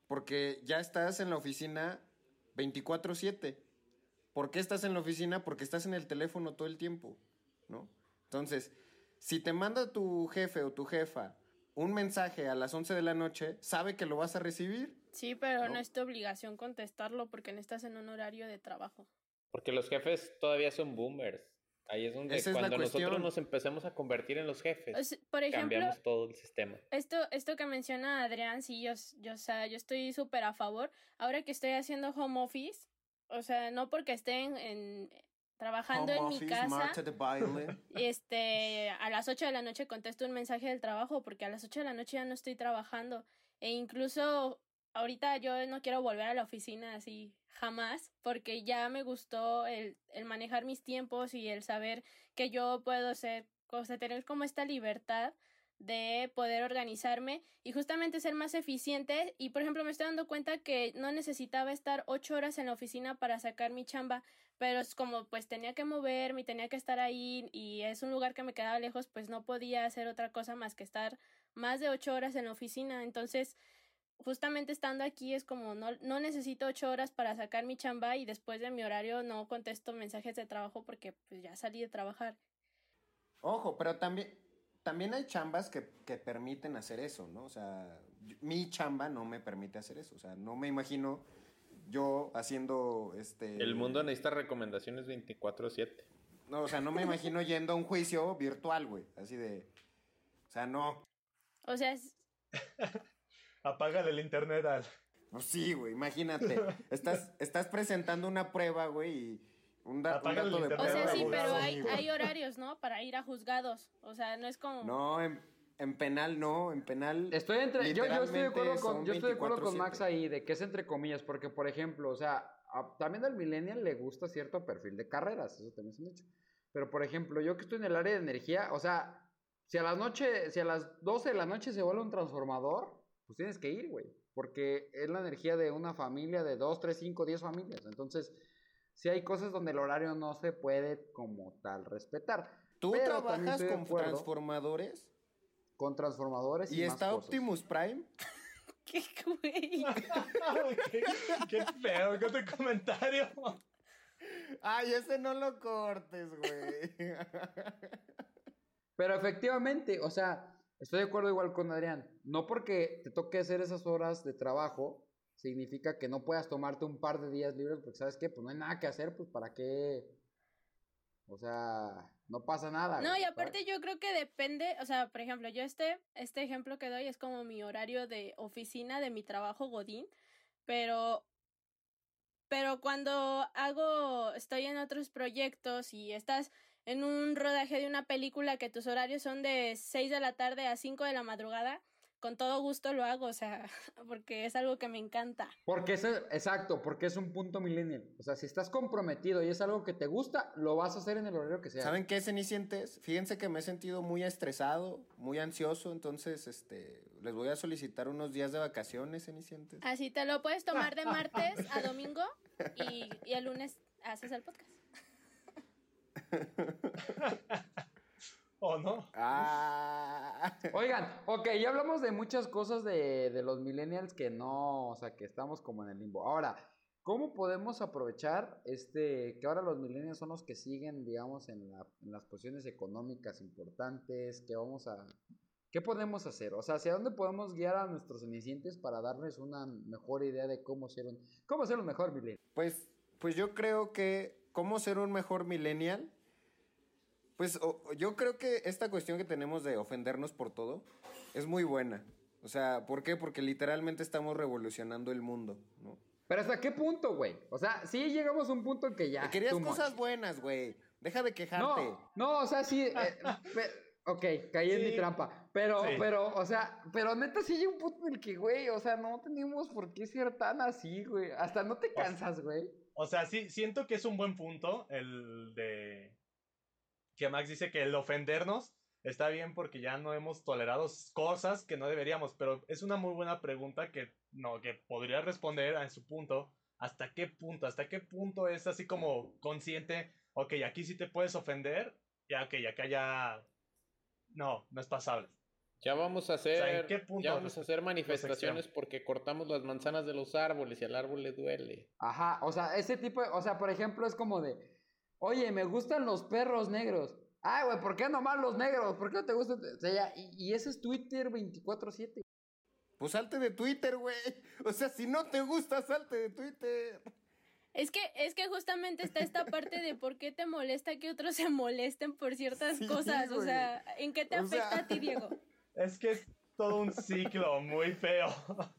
Porque ya estás en la oficina 24/7. ¿Por qué estás en la oficina? Porque estás en el teléfono todo el tiempo, ¿no? Entonces, si te manda tu jefe o tu jefa un mensaje a las 11 de la noche, sabe que lo vas a recibir. Sí, pero no, ¿No? es tu obligación contestarlo porque no estás en un horario de trabajo. Porque los jefes todavía son boomers. Ahí es donde Esa es la cuando nosotros nos empecemos a convertir en los jefes, O sea, por ejemplo, cambiamos todo el sistema. esto, esto que menciona Adrián, sí, yo, yo, o sea, yo estoy súper a favor. Ahora que estoy haciendo home office, o sea, no porque estén en, trabajando Home en mi casa, este, a las 8 de la noche contesto un mensaje del trabajo porque a las 8 de la noche ya no estoy trabajando. E incluso ahorita yo no quiero volver a la oficina así jamás porque ya me gustó el, el manejar mis tiempos y el saber que yo puedo ser, o sea, tener como esta libertad de poder organizarme y justamente ser más eficiente. Y por ejemplo me estoy dando cuenta que no necesitaba estar ocho horas en la oficina para sacar mi chamba pero es como pues tenía que moverme y tenía que estar ahí y es un lugar que me quedaba lejos pues no podía hacer otra cosa más que estar más de ocho horas en la oficina. Entonces justamente estando aquí es como no, no necesito ocho horas para sacar mi chamba y después de mi horario no contesto mensajes de trabajo porque pues ya salí de trabajar. Ojo, pero también, también hay chambas que, que permiten hacer eso, ¿no? O sea, yo- mi chamba no me permite hacer eso. O sea, no me imagino yo haciendo este. El mundo necesita recomendaciones 24/7. No, o sea, no me imagino yendo a un juicio virtual, güey. Así de. O sea, no. o sea es- Apágale el internet al... Pues sí, güey, imagínate. Estás, estás presentando una prueba, güey, y un, da- un dato de o sea sí pero hay, hay horarios no para ir a juzgados o sea no es como No, en, en penal no, en penal. Estoy entre, yo, yo estoy de acuerdo con, yo estoy de acuerdo con 24/7. Max ahí, de que es entre comillas, porque por ejemplo, o sea, a- también al millennial le gusta cierto perfil de carreras, eso también es un hecho. Pero por ejemplo, yo que estoy en el área de energía, o sea, si a las noche, si a las 12 de la noche se vuelve un transformador, pues tienes que ir, güey, porque es la energía de una familia de 2, 3, 5, 10 familias. Entonces, si hay cosas donde el horario no se puede como tal respetar. ¿Tú Pero también trabajas con acuerdo transformadores? Con transformadores y, ¿Y más está cosas. Optimus Prime? qué güey qué, qué feo, qué tu comentario. Ay, ese no lo cortes, güey. Pero efectivamente, o sea, estoy de acuerdo igual con Adrián. No porque te toque hacer esas horas de trabajo, significa que no puedas tomarte un par de días libres, porque sabes qué, pues no hay nada que hacer, pues para qué. O sea, No pasa nada. No, y aparte ¿sabes? yo creo que depende, o sea, por ejemplo, yo este, este ejemplo que doy es como mi horario de oficina de mi trabajo Godín, pero, pero cuando hago, estoy en otros proyectos y estás en un rodaje de una película que tus horarios son de 6 de la tarde a 5 de la madrugada, con todo gusto lo hago, o sea, porque es algo que me encanta. Porque es, exacto, porque es un punto millennial. O sea, si estás comprometido y es algo que te gusta, lo vas a hacer en el horario que sea. ¿Saben qué, cenicientes? Fíjense que me he sentido muy estresado, muy ansioso, entonces este, les voy a solicitar unos días de vacaciones, cenicientes. Así te lo puedes tomar de martes a domingo y, y el lunes haces el podcast. ¿O no? Ah. Oigan, ok, ya hablamos de muchas cosas de, de los millennials que no, o sea, que estamos como en el limbo. Ahora, ¿cómo podemos aprovechar este, que ahora los millennials son los que siguen, digamos, en, la- en las posiciones económicas importantes, que vamos a... ¿Qué podemos hacer? O sea, ¿hacia dónde podemos guiar a nuestros cenicientes para darles una mejor idea de cómo ser un, cómo ser un mejor millennial? Pues, pues yo creo que cómo ser un mejor millennial. Pues o- yo creo que esta cuestión que tenemos de ofendernos por todo es muy buena. O sea, ¿por qué? Porque literalmente estamos revolucionando el mundo, ¿no? Pero ¿hasta qué punto, güey? O sea, sí llegamos a un punto en que ya... Querías much. cosas buenas, güey. Deja de quejarte. No, no, o sea, sí. eh, pe- ok, caí en mi trampa. Pero, Sí. pero, o sea, pero neta sí hay un punto en el que, güey, o sea, no tenemos por qué ser tan así, güey. Hasta no te cansas, güey. O sea, sí, siento que es un buen punto el de que Max dice que el ofendernos está bien porque ya no hemos tolerado cosas que no deberíamos, pero es una muy buena pregunta que no que podría responder a su punto. ¿Hasta qué punto? ¿Hasta qué punto es así como consciente? Ok, aquí sí te puedes ofender. Ya, ok, acá ya. No, no es pasable. Ya vamos a sea, ¿en hacer, qué punto ya vamos a hacer manifestaciones porque cortamos las manzanas de los árboles y al árbol le duele. Ajá, o sea, ese tipo, de- o sea, por ejemplo, es como de, oye, me gustan los perros negros. Ay, güey, ¿por qué nomás los negros? ¿Por qué no te gustan? O sea, ya, y, y ese es Twitter 24-7. Pues salte de Twitter, güey. O sea, si no te gusta, salte de Twitter. Es que, es que justamente está esta parte de por qué te molesta que otros se molesten por ciertas Sí, cosas. O sea, ¿en qué te O afecta sea- a ti, Diego? Es que todo un ciclo muy feo.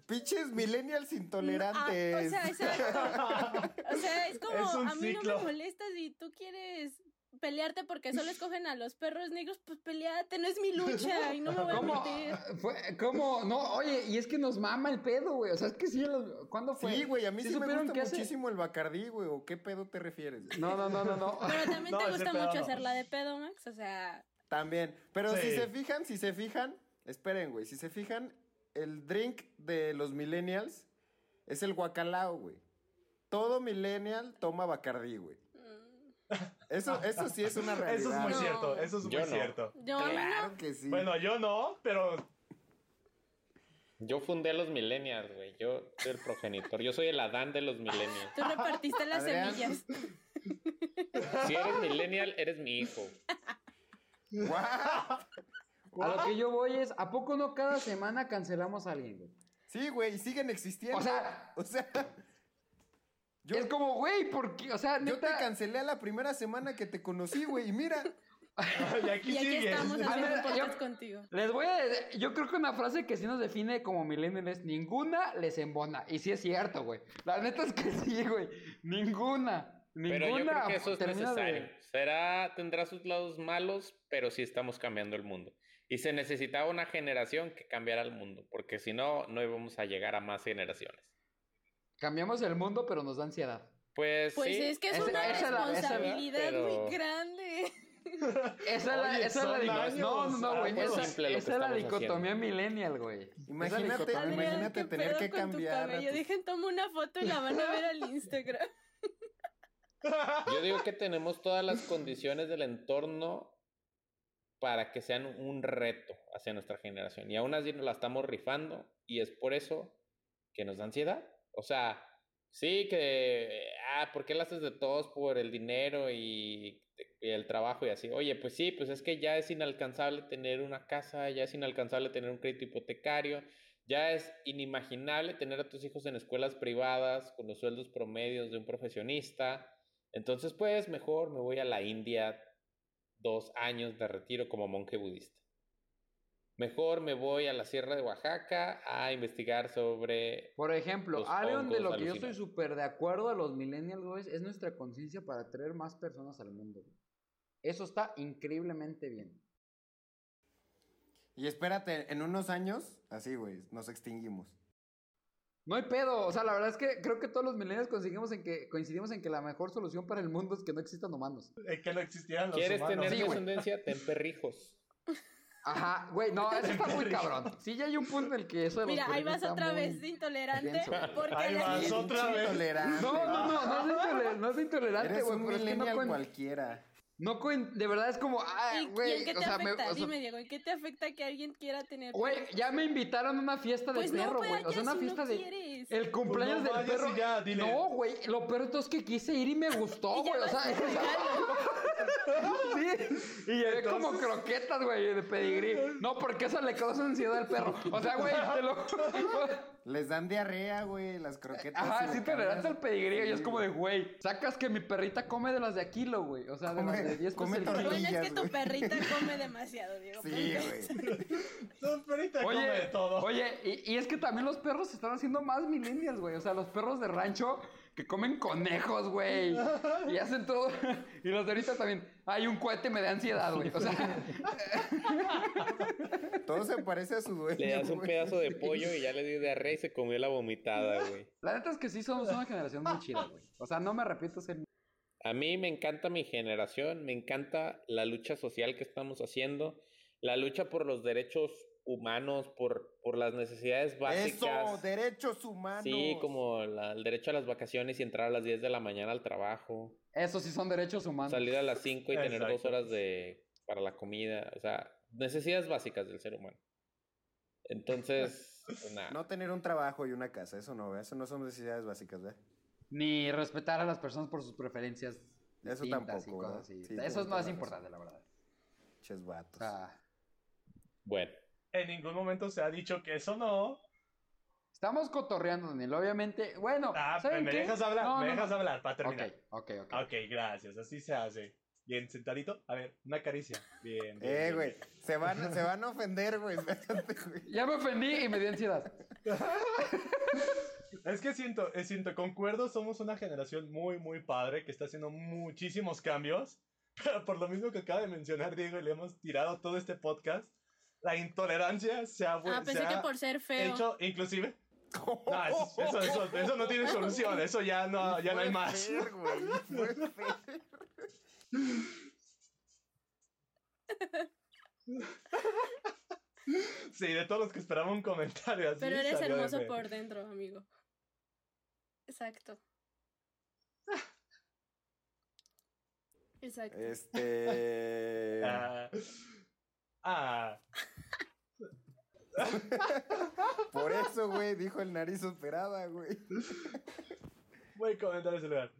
Pinches millennials Ah, intolerantes. o sea, exacto. O sea, es como, Es un a mí no ciclo. me molestas y tú quieres pelearte porque solo escogen a los perros negros, pues peleate, no es mi lucha y no me voy a ¿Cómo? meter. Fue, ¿Cómo? No, oye, y es que nos mama el pedo, güey. O sea, es que sí, ¿cuándo fue? Sí, güey, a mí sí, me supieron gusta que hace- muchísimo el Bacardí, güey. ¿O qué pedo te refieres? No, no, no, no, no. Pero también No, te gusta mucho no. hacerla de pedo, Max. O sea, También. Pero si Sí. se fijan, si se fijan, esperen, güey. Si se fijan, el drink de los millennials es el guacalao, güey. Todo millennial toma Bacardí, güey. mm, Eso, eso sí es una realidad. Eso es muy No. cierto, eso es Yo muy no. cierto. yo no. Claro que sí. Bueno, yo no, pero Yo fundé a los millennials, güey. Yo soy el progenitor. Yo soy el Adán de los millennials. Tú repartiste las Adrián. semillas. Si eres millennial, eres mi hijo. Guau. A lo que yo voy es, ¿a poco no cada semana cancelamos a alguien, güey? Sí, güey, y siguen existiendo. O sea, o sea, yo, es como, güey, ¿por qué? O sea, yo te neta. cancelé a la primera semana que te conocí, güey, y mira. y aquí Y aquí sigues. estamos haciendo ver, un podcast yo- contigo. Les voy a decir, yo creo que una frase que sí nos define como millennials, ninguna les embona. Y sí es cierto, güey. La neta es que sí, güey. Ninguna. Ninguna. Pero yo creo que eso es de- necesario. Será, tendrá sus lados malos, pero sí estamos cambiando el mundo. Y se necesitaba una generación que cambiara el mundo, porque si no, no íbamos a llegar a más generaciones. Cambiamos el mundo, pero nos da ansiedad. Pues, Pues sí, es que es una esa la- esa la- responsabilidad pero- muy grande. Esa es la, Oye, esa es la son dico- años, No, no, no, güey. Esa, es la dicotomía millennial, güey. Imagínate, dicotomía- imagínate ¿qué tener que cambiar a cabello? tus- Dejen, tomo una foto y la van a ver al Instagram. Yo digo que tenemos todas las condiciones del entorno para que sean un reto hacia nuestra generación. Y aún así nos la estamos rifando y es por eso que nos da ansiedad. O sea, sí que, ah, ¿por qué lo haces de todos por el dinero y, y el trabajo y así? Oye, pues sí, pues es que ya es inalcanzable tener una casa, ya es inalcanzable tener un crédito hipotecario, ya es inimaginable tener a tus hijos en escuelas privadas con los sueldos promedios de un profesionista. Entonces, pues mejor me voy a la India dos años de retiro como monje budista. Mejor me voy a la Sierra de Oaxaca a investigar sobre... Por ejemplo, algo de lo que yo estoy súper de acuerdo a los millennials, güey, es nuestra conciencia para atraer más personas al mundo. güey. Eso está increíblemente bien. Y espérate, en unos años, así, güey, nos extinguimos. No hay pedo, o sea, la verdad es que creo que todos los millennials coincidimos en que, coincidimos en que la mejor solución para el mundo es que no existan humanos. Eh, que no existieran los ¿Quieres humanos. tener Sí, descendencia? Ten perrijos. Ajá, güey, no, eso está muy cabrón. Sí, ya hay un punto en el que eso de los Mira, ahí vas otra muy vez de intolerante. Porque Ahí vas otra vez. intolerante. No, no, no, no es no es intolerante, Eres güey, un es no, millennial cualquiera. No de verdad es como, ¿Y, ah, y güey, en qué te o sea, me- afecta? o sea, Dime, Diego, ¿en qué te afecta que alguien quiera tener güey, ya me invitaron a una fiesta de Pues no perro, güey, o vayas sea, una si fiesta no de quieres. el cumpleaños Pues no del perro. ya, dile. No, güey, lo peor de todo es que quise ir y me gustó, güey, o sea, sí, y llevé como Entonces- croquetas, güey, de pedigrí. No, porque eso le causa ansiedad al perro. O sea, güey, te lo Les dan diarrea, güey, las croquetas. Ajá, intolerante cargas- al pedigrí y es Sí, como de, güey, sacas que mi perrita come de las de Aquilo, güey. O sea, de Come- las de 10 come pesos el kilo. Es que tu perrita come demasiado, Diego. Sí, güey. No, pero ahorita come de Oye, todo. oye, y, y es que también los perros se están haciendo más millennials, güey. O sea, los perros de rancho que comen conejos, güey. Y hacen todo. Y los de ahorita también. Hay un cohete, me da ansiedad, güey. O sea, Todo se parece a su dueño. Le das un pedazo de pollo y ya le dio diarrea y se comió la vomitada, güey. la neta es que sí somos una generación muy chida, güey. O sea, no me arrepiento de ser. A mí me encanta mi generación, me encanta la lucha social que estamos haciendo, la lucha por los derechos humanos, por, por las necesidades básicas. Eso, derechos humanos. Sí, como la- el derecho a las vacaciones y entrar a las 10 de la mañana al trabajo, Eso sí son derechos humanos. salir a las 5 y tener dos Exacto. horas de para la comida, o sea, necesidades básicas del ser humano. Entonces, pues, nada. No tener un trabajo y una casa, eso no, ¿ve? eso no son necesidades básicas, ¿ve? Ni respetar a las personas por sus preferencias. Eso tampoco, y cosas así. Sí, Eso es más importante, la verdad. Ches vatos. sea, Bueno, En ningún momento se ha dicho que eso no. estamos cotorreando, Daniel. Obviamente, bueno, Ah, ¿saben me qué? dejas hablar, No, me no, dejas no. hablar para terminar. Ok, ok, ok. Ok, gracias, así se hace. Bien, sentadito. A ver, una caricia. Bien, bien. Eh, güey, se van, se van a ofender, güey. Ya me ofendí y me dio ansiedad. Es que siento, eh, siento, concuerdo, somos una generación muy, muy padre que está haciendo muchísimos cambios. Pero por lo mismo que acaba de mencionar Diego y le hemos tirado todo este podcast, la intolerancia se ha, vu- Ah, pensé que por ser feo. hecho, inclusive. No, eso, eso, eso, eso no tiene solución, eso ya no, ya no hay más. Güey, Fer. Sí, de todos los que esperaba un comentario así. Pero eres de hermoso por dentro, amigo. Exacto. Exacto. Este. Ah. Por eso, güey, dijo el nariz operada, güey. Buen comentario ese lugar.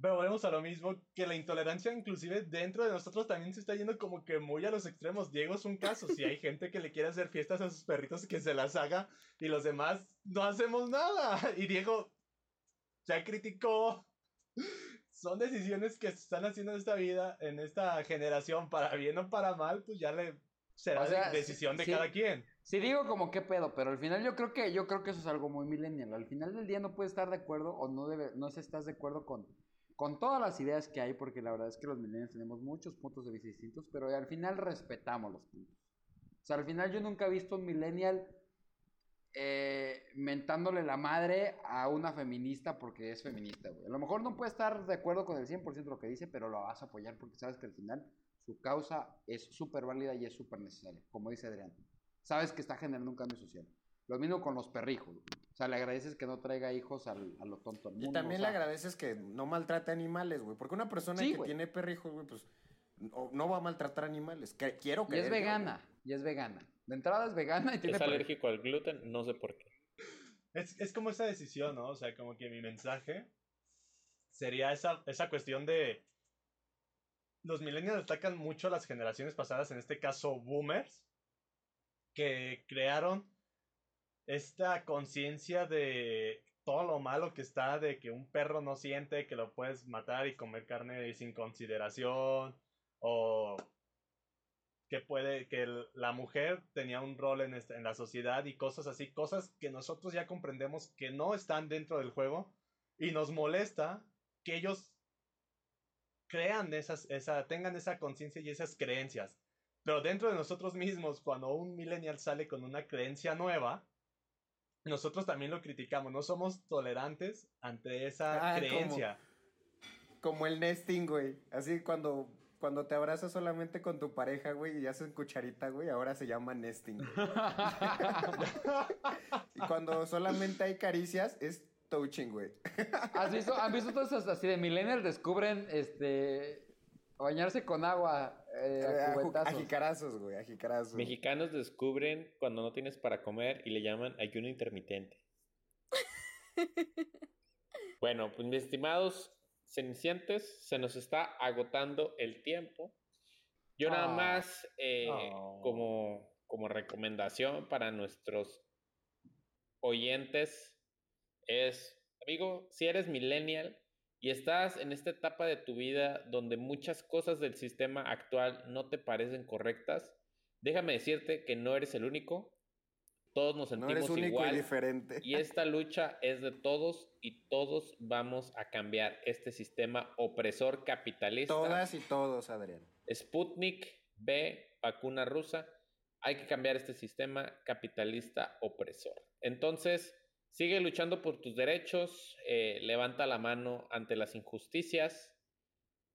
Pero volvemos a lo mismo, que la intolerancia inclusive dentro de nosotros también se está yendo como que muy a los extremos. Diego es un caso, si hay gente que le quiere hacer fiestas a sus perritos que se las haga y los demás no hacemos nada. Y Diego ya criticó. Son decisiones que se están haciendo en esta vida, en esta generación, para bien o para mal, pues ya le será O sea, de- decisión de sí- cada quien. Sí digo como qué pedo, pero al final yo creo que yo creo que eso es algo muy millennial. Al final del día no puedes estar de acuerdo o no debe, no estás de acuerdo con, con todas las ideas que hay, porque la verdad es que los millennials tenemos muchos puntos de vista distintos, pero al final respetamos los puntos. O sea, al final yo nunca he visto un millennial eh, mentándole la madre a una feminista porque es feminista, güey. A lo mejor no puede estar de acuerdo con el 100% de lo que dice, pero lo vas a apoyar porque sabes que al final su causa es súper válida y es súper necesaria, como dice Adrián. Sabes que está generando un cambio social. Lo mismo con los perrijos. O sea, le agradeces que no traiga hijos al- a lo tonto al mundo. Y también o le sea, agradeces que no maltrate animales, güey. Porque una persona Sí, que güey. tiene perrijos, güey, pues no, no va a maltratar animales. Que, quiero Y creer es yo, vegana, y es vegana. De entrada es vegana y tiene es alérgico al gluten, no sé por qué. Es, es como esa decisión, ¿no? O sea, como que mi mensaje sería esa, esa cuestión de... Los millennials atacan mucho a las generaciones pasadas, en este caso boomers, que crearon esta conciencia de todo lo malo que está, de que un perro no siente, que lo puedes matar y comer carne sin consideración, o que puede que el- la mujer tenía un rol en, este- en la sociedad y cosas así, cosas que nosotros ya comprendemos que no están dentro del juego y nos molesta que ellos crean esas, esa, tengan esa conciencia y esas creencias. Pero dentro de nosotros mismos, cuando un millennial sale con una creencia nueva, nosotros también lo criticamos, no somos tolerantes ante esa Ah, creencia. Como el nesting, güey. Así cuando, cuando te abrazas solamente con tu pareja, güey, y hacen cucharita, güey, ahora se llama nesting. güey. y cuando solamente hay caricias, es touching, güey. ¿Has visto, ¿Han visto todos esos así de millennials descubren este bañarse con agua eh, a A jicarazos, güey, a jicarazos. Mexicanos descubren cuando no tienes para comer y le llaman ayuno intermitente. Bueno, pues mis estimados cenicientes, se nos está agotando el tiempo. Yo nada Ah. más, eh, Oh. como, como recomendación para nuestros oyentes, es, amigo, si eres millennial y estás en esta etapa de tu vida donde muchas cosas del sistema actual no te parecen correctas, déjame decirte que no eres el único. Todos nos no sentimos eres único igual. y diferente. Y esta lucha es de todos y todos vamos a cambiar este sistema opresor capitalista. Todas y todos, Adrián. Sputnik B, vacuna rusa. Hay que cambiar este sistema capitalista opresor. Entonces, sigue luchando por tus derechos, eh, levanta la mano ante las injusticias.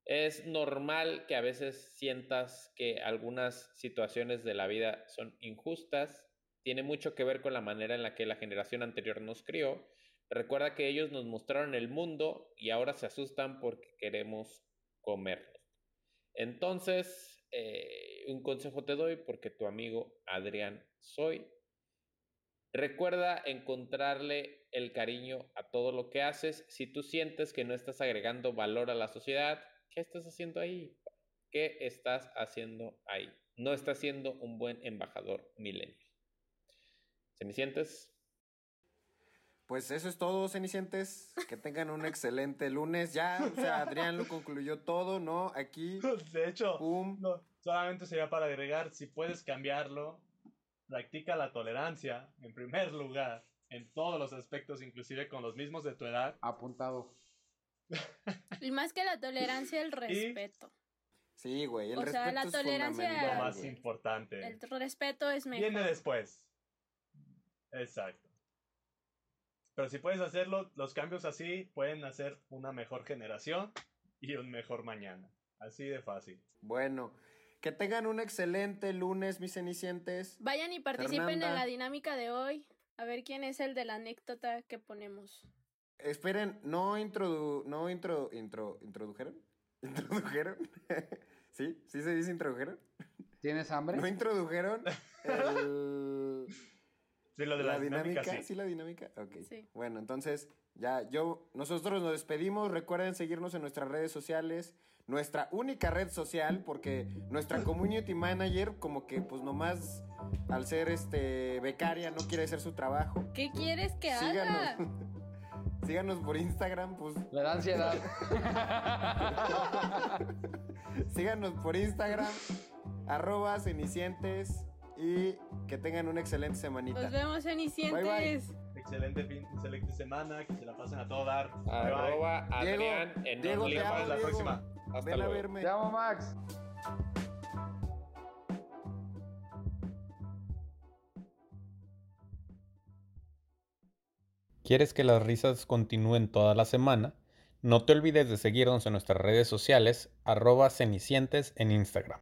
Es normal que a veces sientas que algunas situaciones de la vida son injustas. Tiene mucho que ver con la manera en la que la generación anterior nos crió. Recuerda que ellos nos mostraron el mundo y ahora se asustan porque queremos comerlo. Entonces, eh, un consejo te doy porque tu amigo Adrián soy. Recuerda encontrarle el cariño a todo lo que haces. Si tú sientes que no estás agregando valor a la sociedad, ¿qué estás haciendo ahí? ¿Qué estás haciendo ahí? No estás siendo un buen embajador millennial. ¿Cenicientes? Pues eso es todo, Cenicientes. Que tengan un excelente lunes. Ya, o sea, Adrián lo concluyó todo, ¿no? Aquí, De hecho, no, solamente sería para agregar, si puedes cambiarlo, practica la tolerancia, en primer lugar, en todos los aspectos, inclusive con los mismos de tu edad. Apuntado. Y más que la tolerancia, el respeto. Sí, güey, el O sea, respeto la es tolerancia- Lo más güey. importante. El respeto es mejor. Viene después. Exacto. Pero si puedes hacerlo, los cambios así pueden hacer una mejor generación y un mejor mañana. Así de fácil. Bueno, que tengan un excelente lunes, mis cenicientes. Vayan y participen Fernanda. en la dinámica de hoy. A ver quién es el de la anécdota que ponemos. Esperen, ¿no introdu... no intro... intro... introdujeron? ¿Introdujeron? ¿Sí? ¿Sí se dice introdujeron? ¿Tienes hambre? ¿No introdujeron el... Sí, lo de la, dinámica, sí. sí. la dinámica? Ok. Sí. Bueno, entonces, ya, yo, nosotros nos despedimos. Recuerden seguirnos en nuestras redes sociales. Nuestra única red social, porque nuestra community manager, como que, pues nomás, al ser este becaria, no quiere hacer su trabajo. ¿Qué quieres que haga? Síganos. Síganos por Instagram, pues. Le da ansiedad. Síganos por Instagram, arroba cenicientes. Y que tengan una excelente semanita. Nos vemos, Cenicientes. Bye, Excelente fin, excelente semana, que se la pasen a todo dar. Bye, bye. Arroba Diego, Adrián en Diego, te amo, la Diego. próxima. Hasta Ven a luego. verme. Te amo, Max. ¿Quieres que las risas continúen toda la semana? No te olvides de seguirnos en nuestras redes sociales, arroba cenicientes en Instagram.